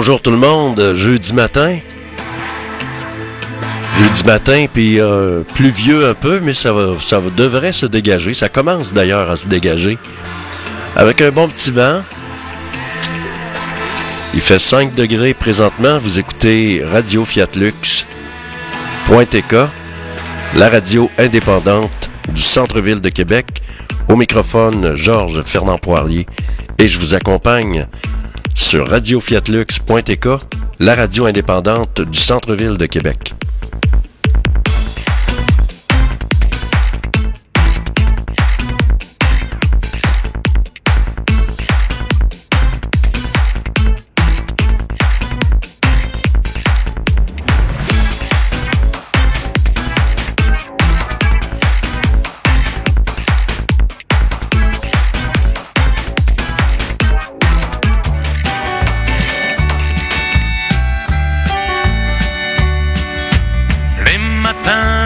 Bonjour tout le monde, jeudi matin. Jeudi matin, puis euh, pluvieux un peu, mais ça, va, devrait se dégager. Ça commence d'ailleurs à se dégager. Avec un bon petit vent. Il fait 5 degrés présentement. Vous écoutez Radio Fiat Lux. la radio indépendante du centre-ville de Québec. Au microphone, Georges Fernand Poirier. Et je vous accompagne sur radiofiatlux.tk, la radio indépendante du centre-ville de Québec.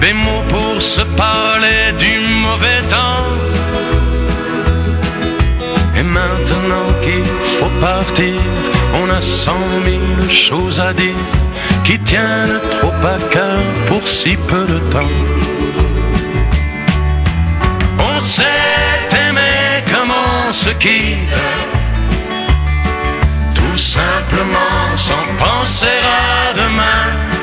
des mots pour se parler du mauvais temps. Et maintenant qu'il faut partir, on a cent mille choses à dire qui tiennent trop à cœur pour si peu de temps. On sait aimer comme on se quitte, tout simplement sans penser à demain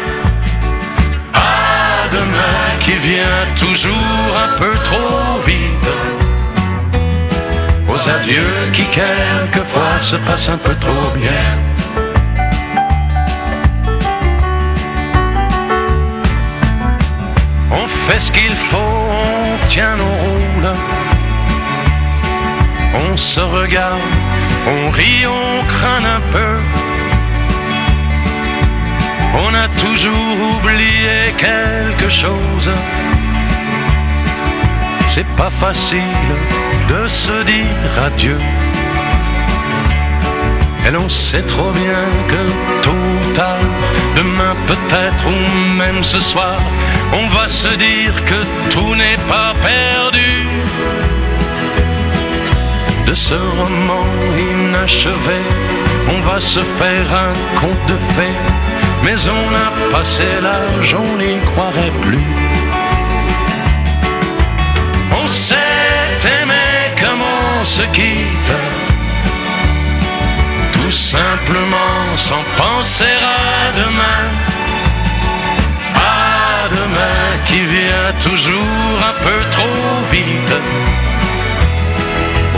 qui vient toujours un peu trop vite. Aux adieux qui quelquefois se passent un peu trop bien. On fait ce qu'il faut, on tient nos rôles. On se regarde, on rit, on craint un peu on a toujours oublié quelque chose. C'est pas facile de se dire adieu. Et l'on sait trop bien que tôt ou tard, demain peut-être ou même ce soir, on va se dire que tout n'est pas perdu. De ce roman inachevé, on va se faire un conte de fées mais on a passé l'âge, on n'y croirait plus. On sait aimer comme on se quitte, tout simplement sans penser à demain. À demain qui vient toujours un peu trop vite.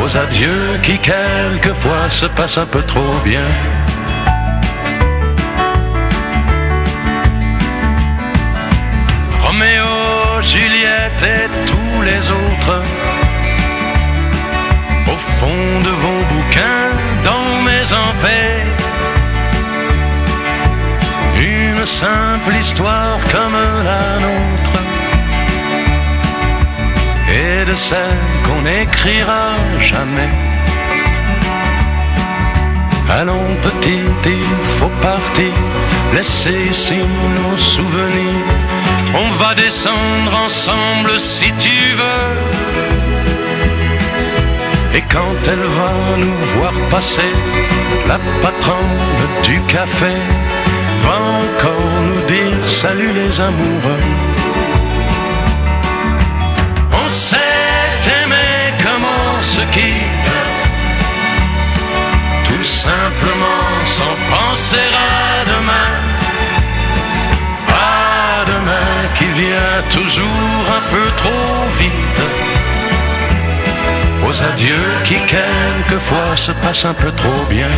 Aux adieux qui quelquefois se passent un peu trop bien. Au fond de vos bouquins, dans mes paix une simple histoire comme la nôtre. Et de celle qu'on n'écrira jamais. Allons petit, il faut partir, laisser ici nos souvenirs descendre ensemble si tu veux. Et quand elle va nous voir passer, la patronne du café va encore nous dire salut les amoureux. On sait aimer comme on se quitte, tout simplement sans penser à demain qui vient toujours un peu trop vite. Aux adieux qui quelquefois se passent un peu trop bien.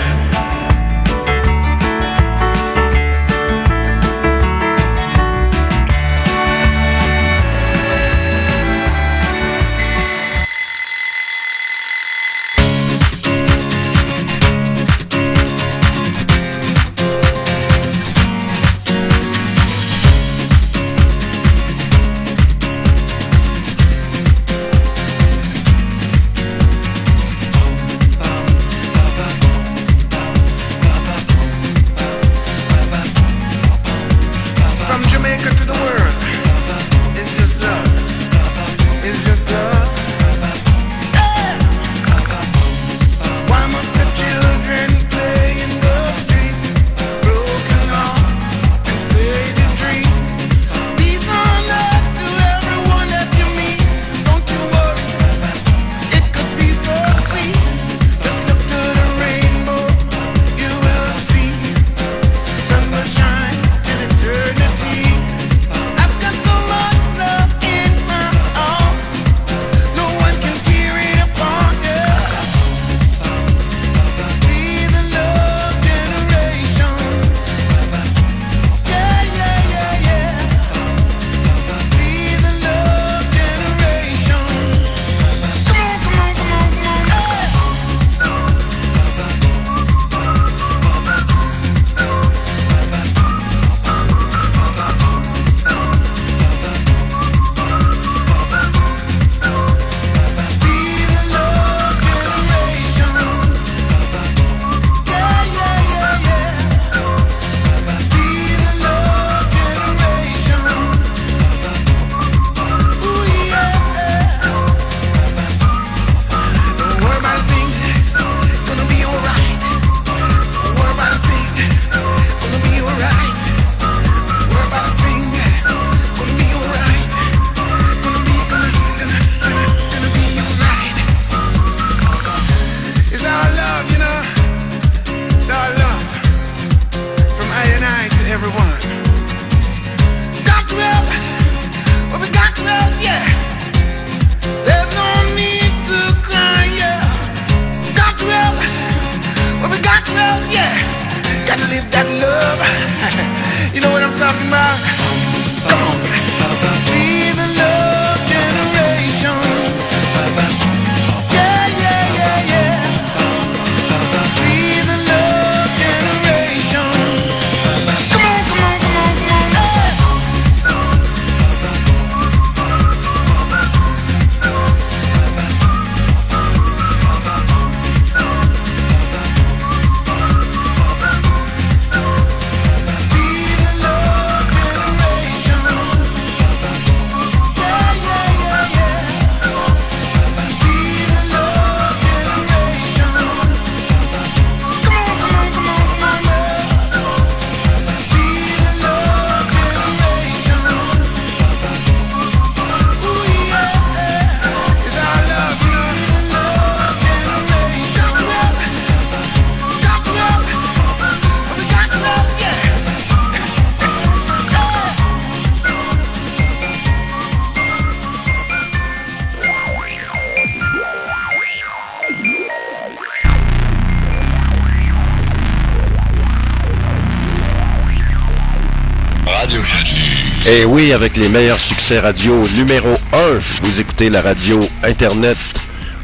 Avec les meilleurs succès radio numéro 1. Vous écoutez la radio Internet,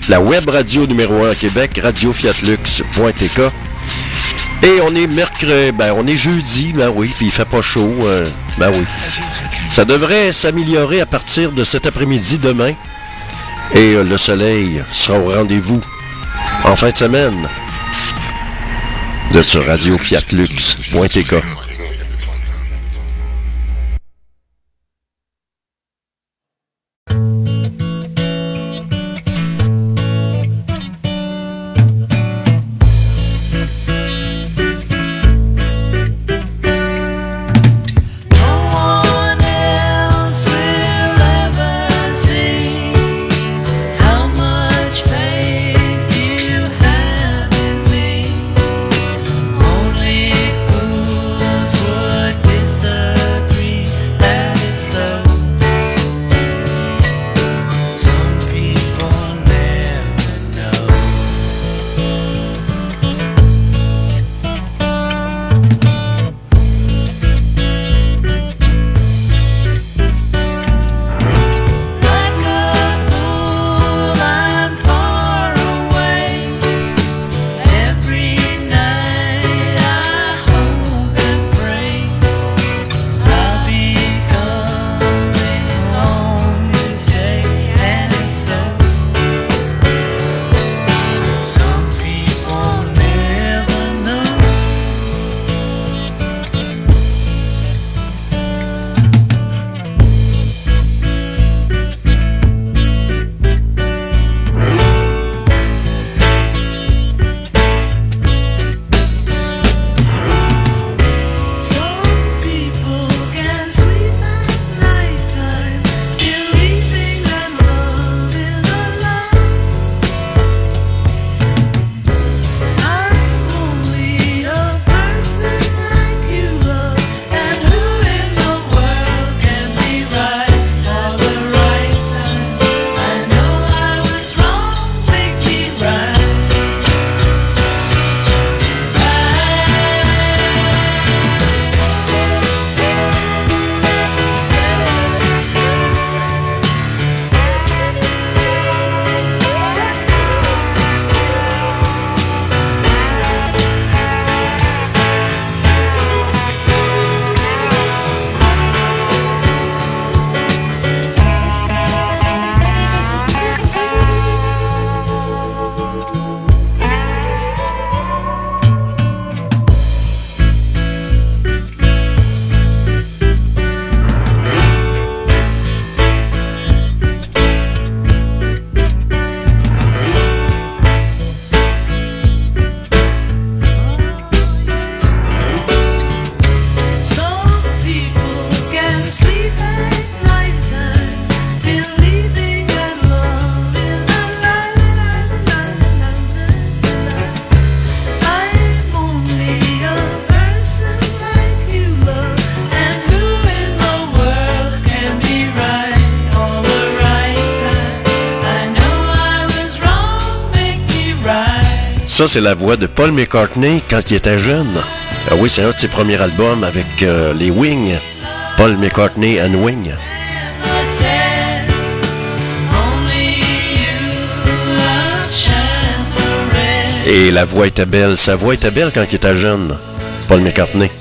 la web radio numéro 1 à Québec, radiofiatlux.tk. Et on est mercredi, ben on est jeudi, ben oui, puis il fait pas chaud, euh, ben oui. Ça devrait s'améliorer à partir de cet après-midi demain. Et euh, le soleil sera au rendez-vous en fin de semaine. Vous êtes sur radiofiatlux.tk. Ça, c'est la voix de Paul McCartney quand il était jeune. Ah oui, c'est un de ses premiers albums avec euh, les Wings. Paul McCartney and Wing. Et la voix était belle. Sa voix était belle quand il était jeune. Paul McCartney.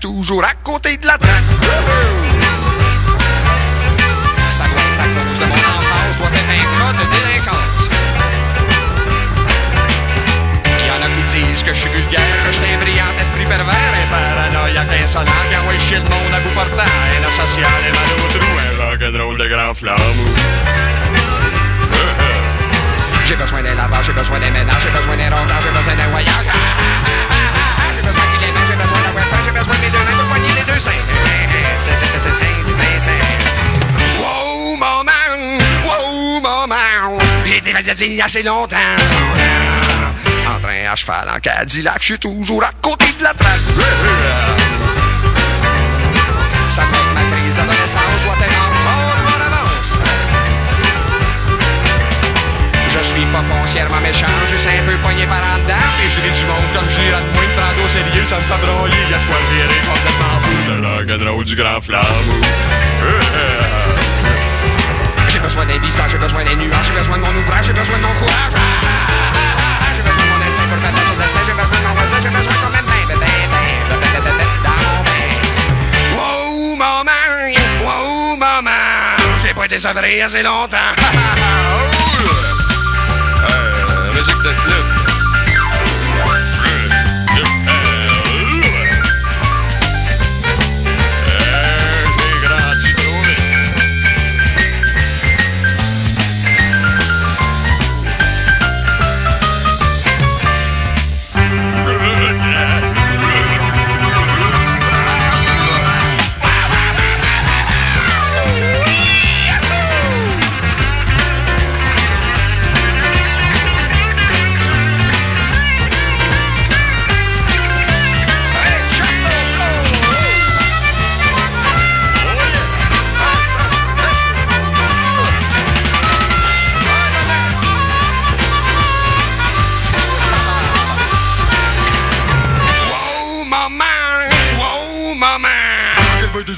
Toujours à côté de la traque. Ça être à cause de mon enfance, je dois être un cas de délinquance. Il y en a qui disent que je suis vulgaire, que je suis un brillant esprit pervers, un paranoïaque insolent qui envoie chier le monde à bout portant, un asocial et mal au trou, un rock'n'roll de grand flamme. J'ai besoin d'un lavage, j'ai besoin d'un ménage, j'ai besoin d'un rosage, j'ai besoin d'un voyage. J'ai besoin de j'ai besoin besoin de mes deux mains pour poigner les deux seins. Wow, maman, wow, maman, j'ai été a assez longtemps. En train à cheval en Cadillac, je suis toujours à côté de la traque. Ça me ma crise d'adolescence, je foncièrement méchant, juste un peu poigné par en dedans. Je du monde comme je de moins de prendre au sérieux, ça me fait broyer. Y'a quoi virer complètement fou de la du grand flamme. J'ai besoin d'un visage, j'ai besoin des nuages, j'ai besoin de mon ouvrage, j'ai besoin de mon courage. J'ai besoin de mon instinct pour sur le destin, j'ai besoin de mon voisin, j'ai besoin quand même d'un. Wow, maman, wow, maman, j'ai pas été assez longtemps.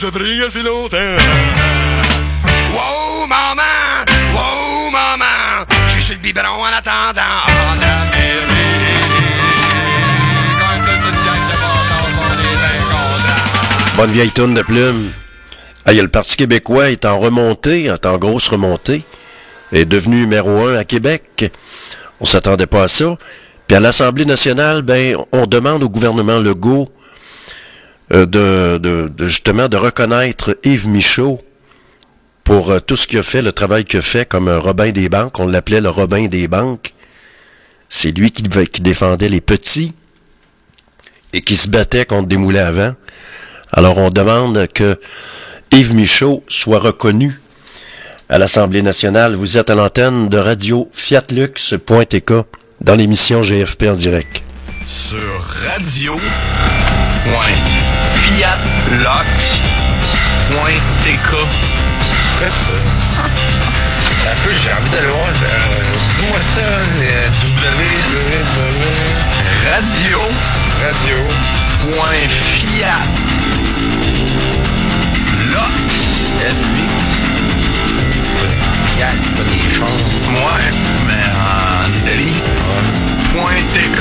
Longtemps. Wow, maman! Wow, maman! Je suis le biberon en attendant. En Amérique. Bonne vieille tourne de plume. Ah, il y a le Parti québécois est en remontée, est en grosse remontée. Est devenu numéro un à Québec. On s'attendait pas à ça. Puis à l'Assemblée nationale, ben, on demande au gouvernement Legault euh, de, de, justement de reconnaître Yves Michaud pour euh, tout ce qu'il a fait, le travail qu'il a fait comme un Robin des banques. On l'appelait le Robin des banques. C'est lui qui, défendait les petits et qui se battait contre des moulins à vent. Alors on demande que Yves Michaud soit reconnu à l'Assemblée nationale. Vous êtes à l'antenne de radio fiatlux.tk dans l'émission GFP en direct. Sur radio.fiatlox.tk Fais ça. Un peu, j'ai envie d'aller voir. euh, Dis-moi ça, euh, www. radio Radio. point fiat Fiat, pas des chars. ouais mais en Italie point TK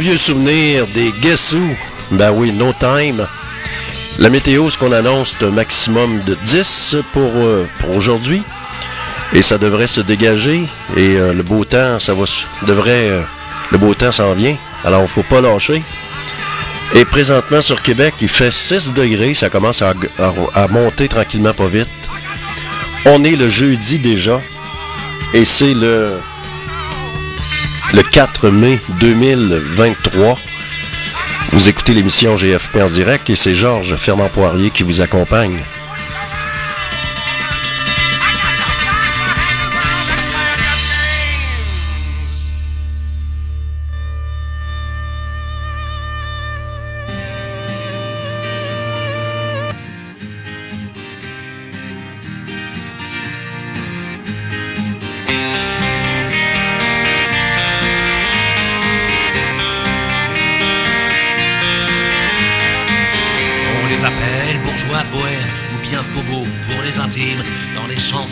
vieux souvenir des Guess Who. Ben oui, No Time. La météo, ce qu'on annonce, c'est un maximum de 10 pour, euh, pour aujourd'hui. Et ça devrait se dégager. Et euh, le beau temps, ça va devrait. euh, le beau temps s'en vient. Alors, faut pas lâcher. Et présentement sur Québec, il fait 6 degrés. Ça commence à monter tranquillement, pas vite. On est le jeudi déjà. Et c'est le, le 4 mai 2023. Vous écoutez l'émission GFP en direct et c'est Georges Fernand Poirier qui vous accompagne.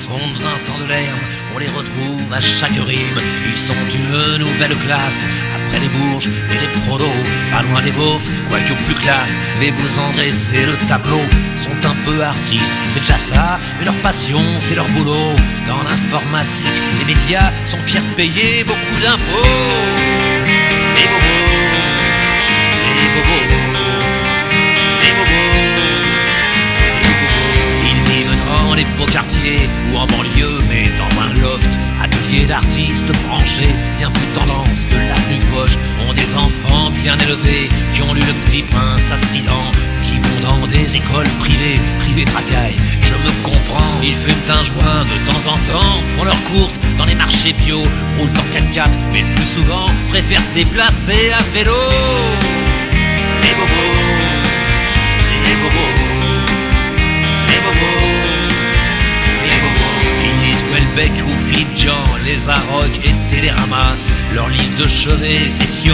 Dans les chansons de Vincent Delerme, on les retrouve à chaque rime. Ils sont une nouvelle classe, après les bourges et les prolos. Pas loin des beaufs, quoique plus classe. Mais vous en dressez le tableau. Sont un peu artistes, c'est déjà ça. Mais leur passion, c'est leur boulot. Dans l'informatique, les médias sont fiers de payer beaucoup d'impôts. Beaux quartiers ou en banlieue, mais dans un loft. Atelier d'artistes branchés, bien plus tendance que l'avenue Foch. Ont des enfants bien élevés qui ont lu le petit prince à 6 ans. Qui vont dans des écoles privées, privées tracailles. Je me comprends, ils fument un joint de temps en temps, font leurs courses dans les marchés bio, roulent en 4x4, mais le plus souvent préfèrent se déplacer à vélo. Les bobos, les bobos, les bobos, Welbeck ou Fidjan, les Arocs et Télérama. Leur liste de chevet, c'est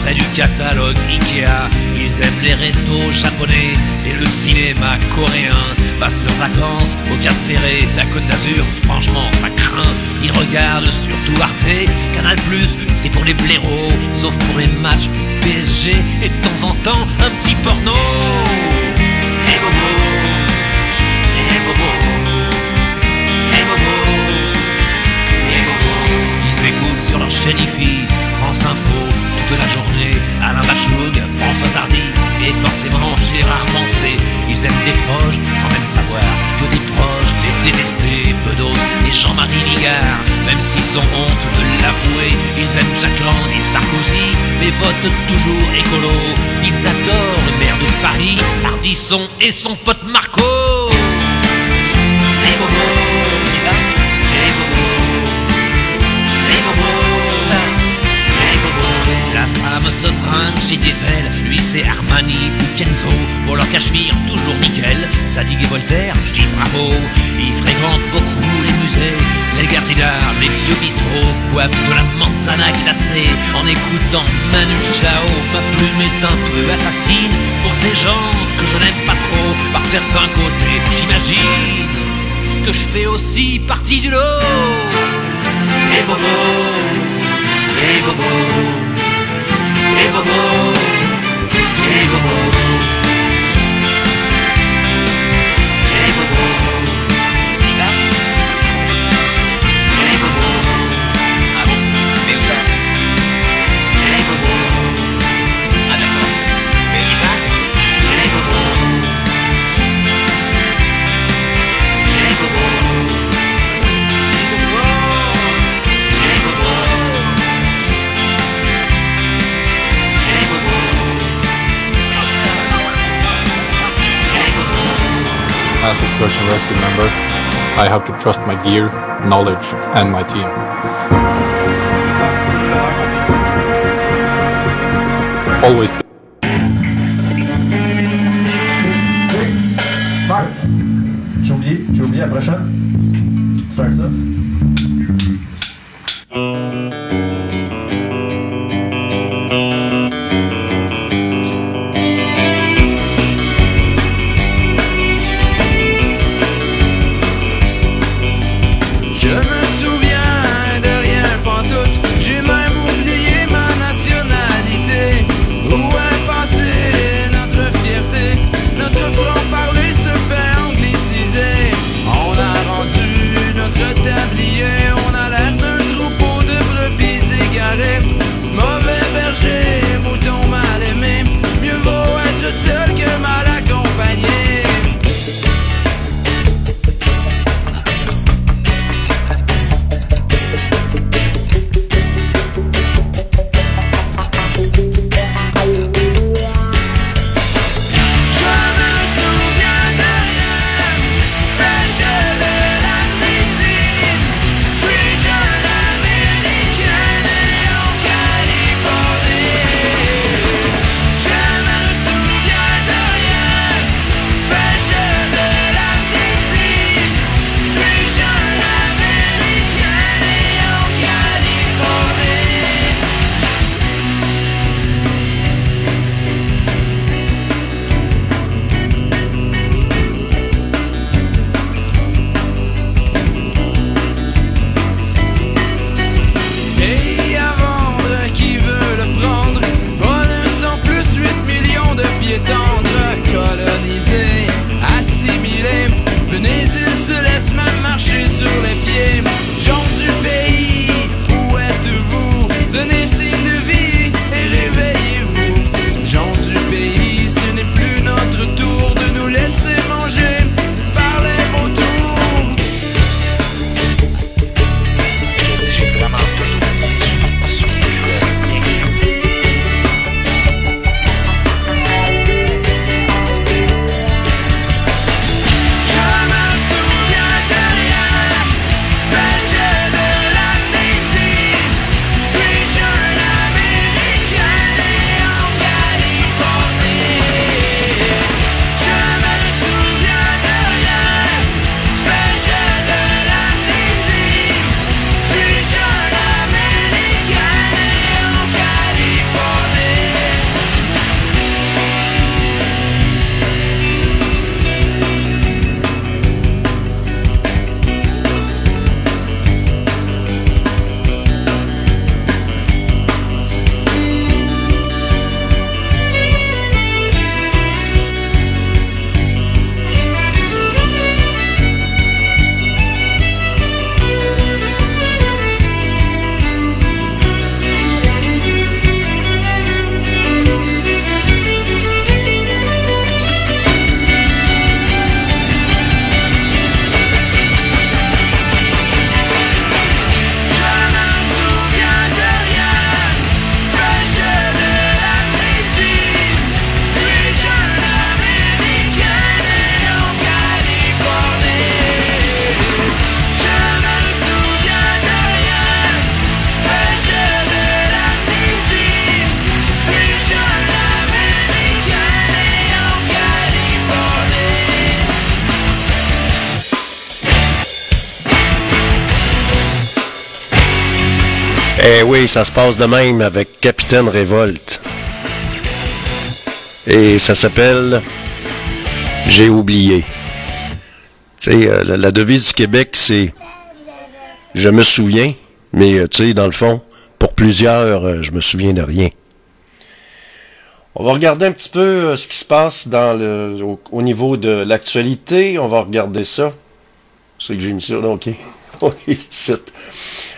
près du catalogue Ikea. Ils aiment les restos japonais et le cinéma coréen. Passent leurs vacances au Cap Ferré, la Côte d'Azur, franchement, ça craint. Ils regardent surtout Arte, Canal+, c'est pour les blaireaux, sauf pour les matchs du PSG et de temps en temps un petit porno. Les bobos, sur leur chaîne IFI, France Info, toute la journée, Alain Bachung, François Tardy, et forcément Gérard Mancé. Ils aiment des proches sans même savoir que des proches les détester, Bedos et Jean-Marie Ligard. Même s'ils ont honte de l'avouer, ils aiment Jacques Lang et Sarkozy, mais votent toujours écolo. Ils adorent le maire de Paris, Ardisson et son pote Marco. Se fringue chez Diesel, lui c'est Armani ou Kenzo. Pour leur cachemire, toujours nickel. Zadig et Voltaire, je dis bravo. Ils fréquentent beaucoup les musées, les gares d'art, les vieux bistrots. Boivent de la manzana glacée en écoutant Manu Chao. Ma plume est un peu assassine pour ces gens que je n'aime pas trop. Par certains côtés, j'imagine que je fais aussi partie du lot. Les bobos, les bobos, les bobos, and member, I have to trust my gear, knowledge, and my team. Always. J'ai oublié, j'ai oublié la prochaine. Start ça. Eh oui, ça se passe de même avec Capitaine Révolte. Et ça s'appelle J'ai oublié. Tu sais, euh, la, devise du Québec, c'est Je me souviens, mais euh, tu sais, dans le fond, pour plusieurs, euh, je me souviens de rien. On va regarder un petit peu ce qui se passe dans le, au, au niveau de l'actualité. On va regarder ça. C'est que j'ai mis ça, là, ok.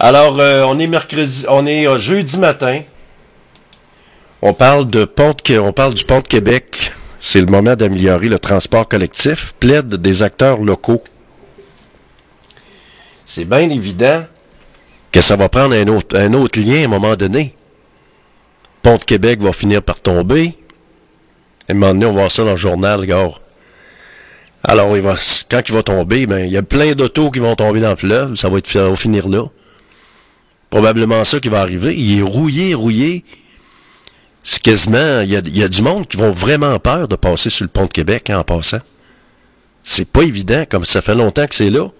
Alors, euh, on est mercredi, on est euh, jeudi matin. On parle de on parle du pont de Québec. C'est le moment d'améliorer le transport collectif. Plaide des acteurs locaux. C'est bien évident que ça va prendre un autre, un autre lien à un moment donné. Pont de Québec va finir par tomber. À un moment donné, on va voir ça dans le journal, gars. Alors, il va, quand il va tomber, ben, il y a plein d'autos qui vont tomber dans le fleuve. Ça va, être, ça va finir là. Probablement ça qui va arriver. Il est rouillé, rouillé. C'est quasiment, il y a, du monde qui vont vraiment peur de passer sur le pont de Québec hein, en passant. C'est pas évident, comme ça fait longtemps que c'est là.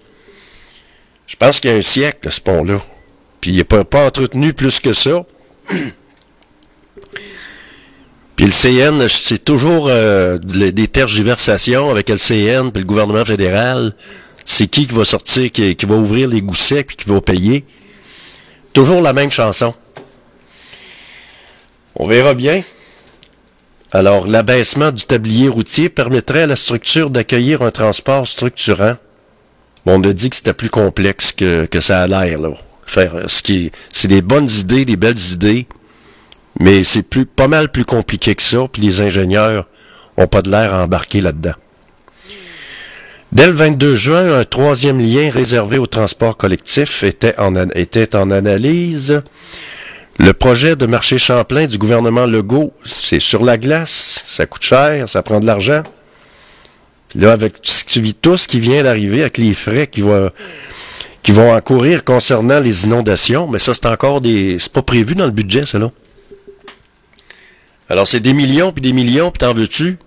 Je pense qu'il y a un siècle, ce pont-là. Puis il n'est pas, entretenu plus que ça. Puis le CN, c'est toujours euh, de- des tergiversations avec le CN puis le gouvernement fédéral. C'est qui qui va sortir, qui, qui va ouvrir les goussets puis qui va payer? Toujours la même chanson. On verra bien. Alors, l'abaissement du tablier routier permettrait à la structure d'accueillir un transport structurant. On a dit que c'était plus complexe que, ça a l'air, là. Faire euh, ce qui est- c'est des bonnes idées, des belles idées, mais c'est pas mal plus compliqué que ça, puis les ingénieurs ont pas de l'air à embarquer là-dedans. Dès le 22 juin, un troisième lien réservé au transport collectif était en, analyse. Le projet de marché Champlain du gouvernement Legault, c'est sur la glace, ça coûte cher, ça prend de l'argent. Là, avec tout ce qui vient d'arriver, avec les frais qui vont encourir concernant les inondations, mais ça, c'est encore des. C'est pas prévu dans le budget, ça, là. Alors, c'est des millions, puis des millions, puis t'en veux-tu?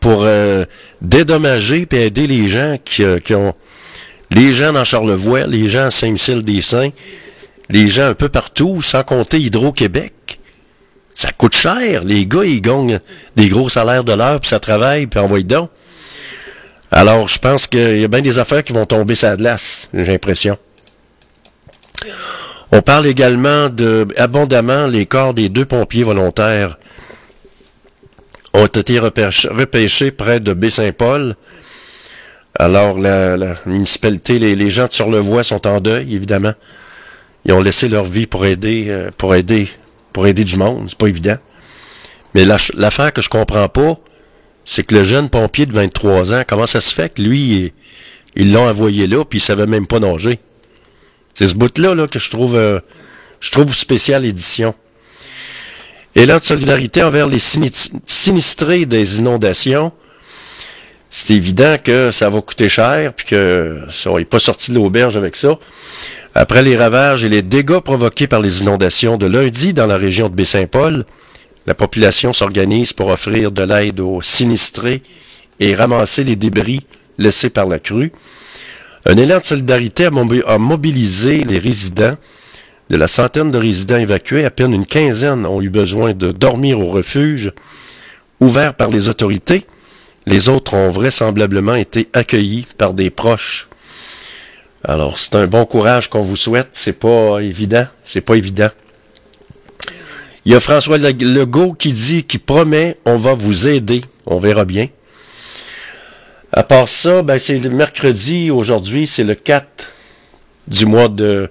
Pour euh, dédommager puis aider les gens qui, euh, qui ont. Les gens dans Charlevoix, les gens à Saint-Michel-des-Saints, les gens un peu partout, sans compter Hydro-Québec. Ça coûte cher. Les gars, ils gagnent des gros salaires de l'heure, puis ça travaille, puis envoie donc. Alors, je pense qu'il y a bien des affaires qui vont tomber sur la glace, j'ai l'impression. On parle également de abondamment les corps des deux pompiers volontaires ont été repêchés, près de Baie-Saint-Paul. Alors, la, municipalité, les, les gens de Sur-le-Voie sont en deuil, évidemment. Ils ont laissé leur vie pour aider, euh, pour aider, pour aider du monde. C'est pas évident. Mais l'affaire que je comprends pas, c'est que le jeune pompier de 23 ans, comment ça se fait que lui, il- ils l'ont envoyé là, puis il savait même pas nager? C'est ce bout-là là, que je trouve, euh, je trouve spécial édition. Et là, de solidarité envers les sinis- sinistrés des inondations, c'est évident que ça va coûter cher, puis que ça, n'est pas sorti de l'auberge avec ça. Après les ravages et les dégâts provoqués par les inondations de lundi dans la région de Baie-Saint-Paul, la population s'organise pour offrir de l'aide aux sinistrés et ramasser les débris laissés par la crue. Un élan de solidarité a mobilisé les résidents. De la centaine de résidents évacués, à peine une quinzaine ont eu besoin de dormir au refuge ouvert par les autorités. Les autres ont vraisemblablement été accueillis par des proches. Alors, c'est un bon courage qu'on vous souhaite. C'est pas évident. C'est pas évident. Il y a François Le- Legault qui dit, qui promet, on va vous aider. On verra bien. À part ça, ben, c'est le mercredi. Aujourd'hui, c'est le 4 du mois de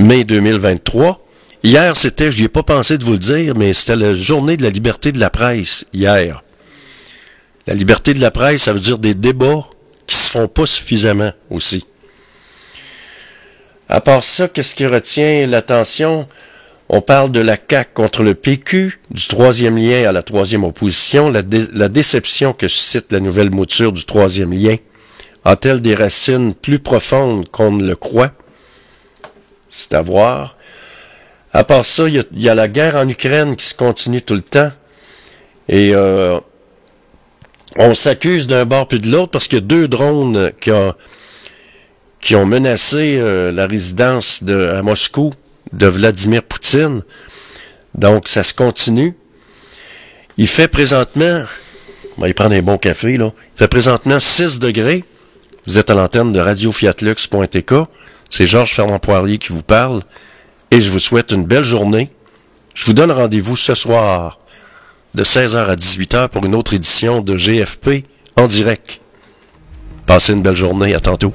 mai 2023. Hier, c'était, j'y ai pas pensé de vous le dire, mais c'était la journée de la liberté de la presse, hier. La liberté de la presse, ça veut dire des débats qui se font pas suffisamment aussi. À part ça, qu'est-ce qui retient l'attention? On parle de la CAQ contre le PQ, du troisième lien à la troisième opposition, la déception que suscite la nouvelle mouture du troisième lien. A-t-elle des racines plus profondes qu'on ne le croit? C'est à voir. À part ça, il y, a la guerre en Ukraine qui se continue tout le temps. Et euh, on s'accuse d'un bord puis de l'autre parce qu'il y a deux drones qui ont, qui ont menacé euh, la résidence de, à Moscou de Vladimir Poutine. Donc, ça se continue. Il fait présentement, on va y prendre un bon café, là. Il fait présentement 6 degrés. Vous êtes à l'antenne de radiofiatlux.tk. C'est Georges Fernand Poirier qui vous parle et je vous souhaite une belle journée. Je vous donne rendez-vous ce soir de 16h à 18h pour une autre édition de GFP en direct. Passez une belle journée, à tantôt.